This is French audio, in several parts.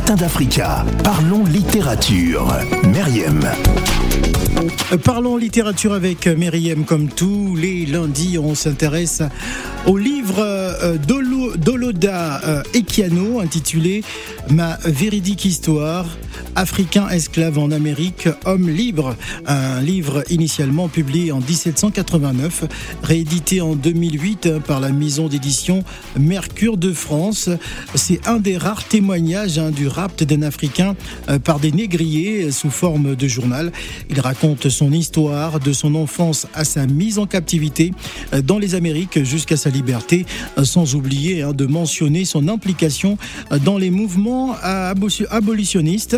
Matin d'Africa. Parlons littérature. Meriem. Euh, Parlons littérature avec Myriam comme tous les lundis. On s'intéresse au livre euh, d'Olo- d'Oloda euh, Ekiano intitulé Ma véridique histoire. Africain esclave en Amérique, homme libre. Un livre initialement publié en 1789, réédité en 2008 hein, par la maison d'édition Mercure de France. C'est un des rares témoignages hein, du rapt d'un Africain euh, par des négriers euh, sous forme de journal. Il raconte son histoire de son enfance à sa mise en captivité euh, dans les Amériques jusqu'à sa liberté, sans oublier hein, de mentionner son implication dans les mouvements abo- abolitionnistes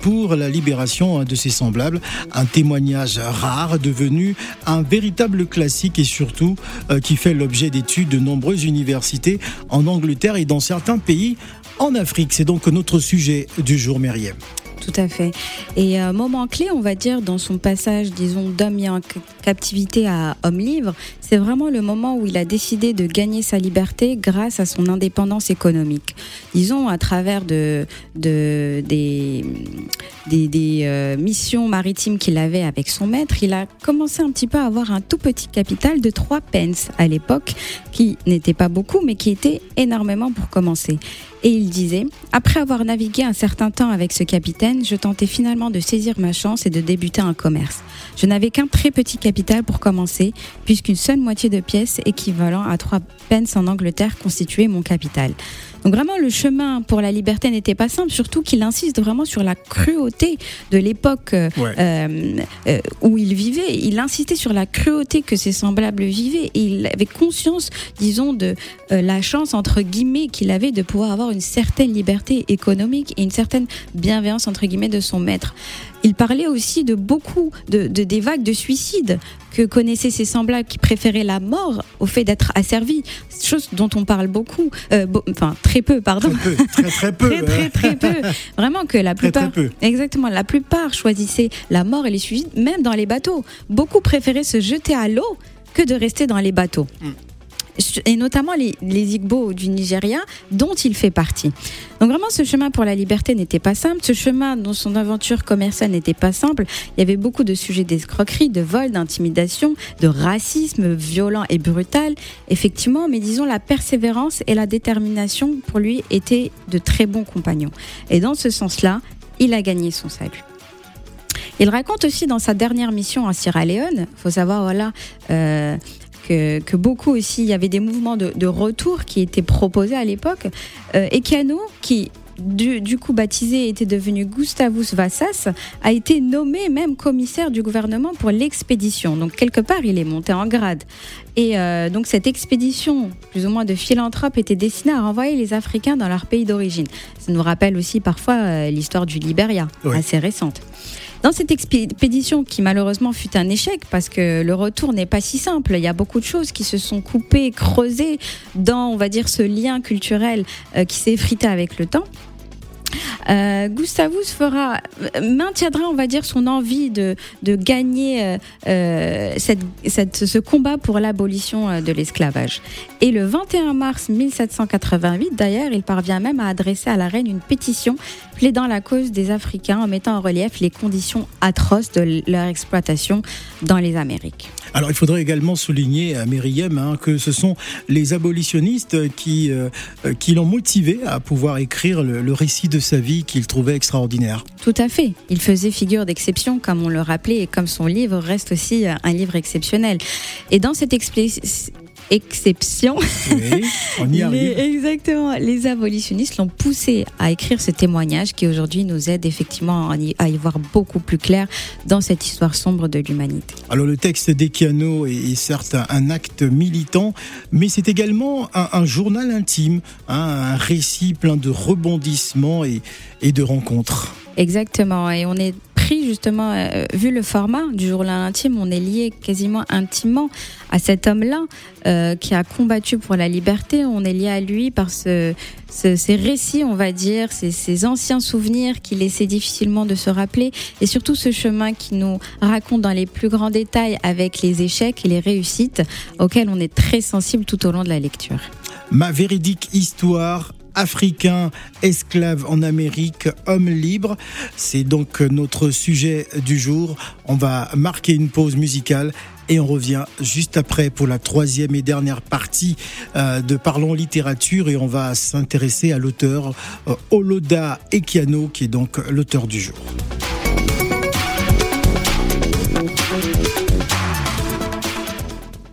pour la libération hein, de ses semblables. Un témoignage rare devenu un véritable classique et surtout qui fait l'objet d'études de nombreuses universités en Angleterre et dans certains pays en Afrique. C'est donc notre sujet du jour, Myriam. Tout à fait. Et euh, moment clé, on va dire, dans son passage, disons, d'homme mis en ca- captivité à homme libre, c'est vraiment le moment où il a décidé de gagner sa liberté grâce à son indépendance économique. Disons, à travers de, de, des, des, des, euh, missions maritimes qu'il avait avec son maître, il a commencé un petit peu à avoir un tout petit capital de 3 pence à l'époque, qui n'était pas beaucoup, mais qui était énormément pour commencer. Et il disait, après avoir navigué un certain temps avec ce capitaine, je tentais finalement de saisir ma chance et de débuter un commerce. Je n'avais qu'un très petit capital pour commencer, puisqu'une seule moitié de pièces équivalent à 3 pence en Angleterre constituait mon capital. Donc vraiment, le chemin pour la liberté n'était pas simple, surtout qu'il insiste vraiment sur la cruauté de l'époque euh, Ouais. euh, euh, où il vivait. Il insistait sur la cruauté que ses semblables vivaient et il avait conscience, disons, de euh, la chance, entre guillemets, qu'il avait de pouvoir avoir une certaine liberté économique et une certaine bienveillance, entre guillemets, de son maître. Il parlait aussi de beaucoup de, de- des vagues de suicides que connaissaient ses semblables qui préféraient la mort au fait d'être asservis, chose dont on parle beaucoup, euh, enfin très peu, pardon. Très peu, très très peu. Très très très peu. Vraiment que la Très, très plupart, peu. exactement, la plupart choisissaient la mort et les suicides, même dans les bateaux. Beaucoup préféraient se jeter à l'eau que de rester dans les bateaux. Mm. Et notamment les, les Igbo du Nigeria, dont il fait partie. Donc vraiment, ce chemin pour la liberté n'était pas simple. Ce chemin dont son aventure commerciale n'était pas simple. Il y avait beaucoup de sujets d'escroquerie, de vol, d'intimidation, de racisme violent et brutal. Effectivement, mais disons la persévérance et la détermination pour lui étaient de très bons compagnons. Et dans ce sens-là, il a gagné son salut. Il raconte aussi dans sa dernière mission à Sierra Leone, faut savoir voilà euh, que, que beaucoup aussi, il y avait des mouvements de, de retour qui étaient proposés à l'époque. Euh, Ekano, qui du, du coup baptisé était devenu Gustavus Vassas, a été nommé même commissaire du gouvernement pour l'expédition. Donc quelque part, il est monté en grade. Et euh, donc cette expédition, plus ou moins de philanthrope, était destinée à renvoyer les Africains dans leur pays d'origine. Ça nous rappelle aussi parfois euh, l'histoire du Liberia, Oui. assez récente. Dans cette expédition qui malheureusement fut un échec parce que le retour n'est pas si simple, il y a beaucoup de choses qui se sont coupées, creusées dans, on va dire, ce lien culturel euh, qui s'est effrité avec le temps. Euh, Gustavus fera, maintiendra, on va dire, son envie de, de gagner euh, euh, cette, cette- ce combat pour l'abolition de l'esclavage. Et le 21 mars 1788, d'ailleurs, il parvient même à adresser à la reine une pétition plaidant la cause des Africains en mettant en relief les conditions atroces de leur exploitation dans les Amériques. Alors, il faudrait également souligner à Myriam hein, que ce sont les abolitionnistes qui, qui l'ont motivé à pouvoir écrire le, le récit de sa vie qu'il trouvait extraordinaire. Tout à fait. Il faisait figure d'exception, comme on le rappelait, et comme son livre reste aussi euh, un livre exceptionnel. Et dans cette expli- exception, Oui, on y les, arrive. exactement, les abolitionnistes l'ont poussé à écrire ce témoignage qui aujourd'hui nous aide effectivement à y, à y voir beaucoup plus clair dans cette histoire sombre de l'humanité. Alors le texte d'Ekiano est, est certes un, un acte militant, mais c'est également un, un journal intime, hein, un récit plein de rebondissements et, et de rencontres. Exactement. Et on est justement, euh, vu le format du journal intime, on est lié quasiment intimement à cet homme-là euh, qui a combattu pour la liberté. On est lié à lui par ce- ces récits, on va dire, ces, ces anciens souvenirs qu'il essaie difficilement de se rappeler, et surtout ce chemin qui nous raconte dans les plus grands détails avec les échecs et les réussites auxquels on est très sensible tout au long de la lecture. Ma véridique histoire, africain, esclave en Amérique, homme libre. C'est donc notre sujet du jour. On va marquer une pause musicale et on revient juste après pour la troisième et dernière partie euh, de Parlons littérature et on va s'intéresser à l'auteur euh, Oloda Ekiano qui est donc l'auteur du jour.